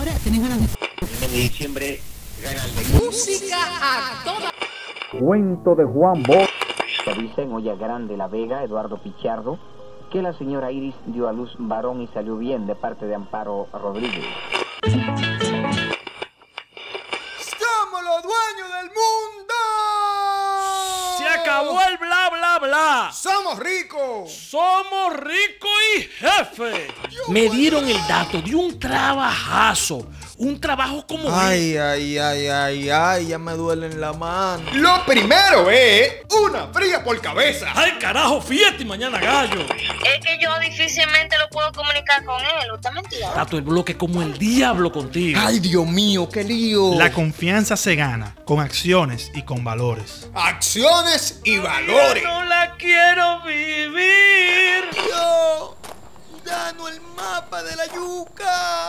Ahora tenés ganas de... En diciembre ganan Música a toda. Cuento de Juan Bosch. Dice en Olla Grande La Vega, Eduardo Pichardo, que la señora Iris dio a luz varón y salió bien de parte de Amparo Rodríguez. ¡Somos los dueños del mundo! Se acabó el bla bla bla. ¡Somos ricos! Somos rico y jefe. Me dieron el dato de un trabajazo. Un trabajo como Ay, ay, ay, ay, ay, ya me duelen la mano. Lo primero es una fría por cabeza. Ay, carajo, fiesta y mañana gallo. Es que yo difícilmente lo puedo comunicar con él. ¿Usted mentira? Tato el bloque como el diablo contigo. Ay, Dios mío, qué lío. La confianza se gana con acciones y con valores. Acciones y valores. Yo no la quiero vivir. Danos el mapa de la yuca.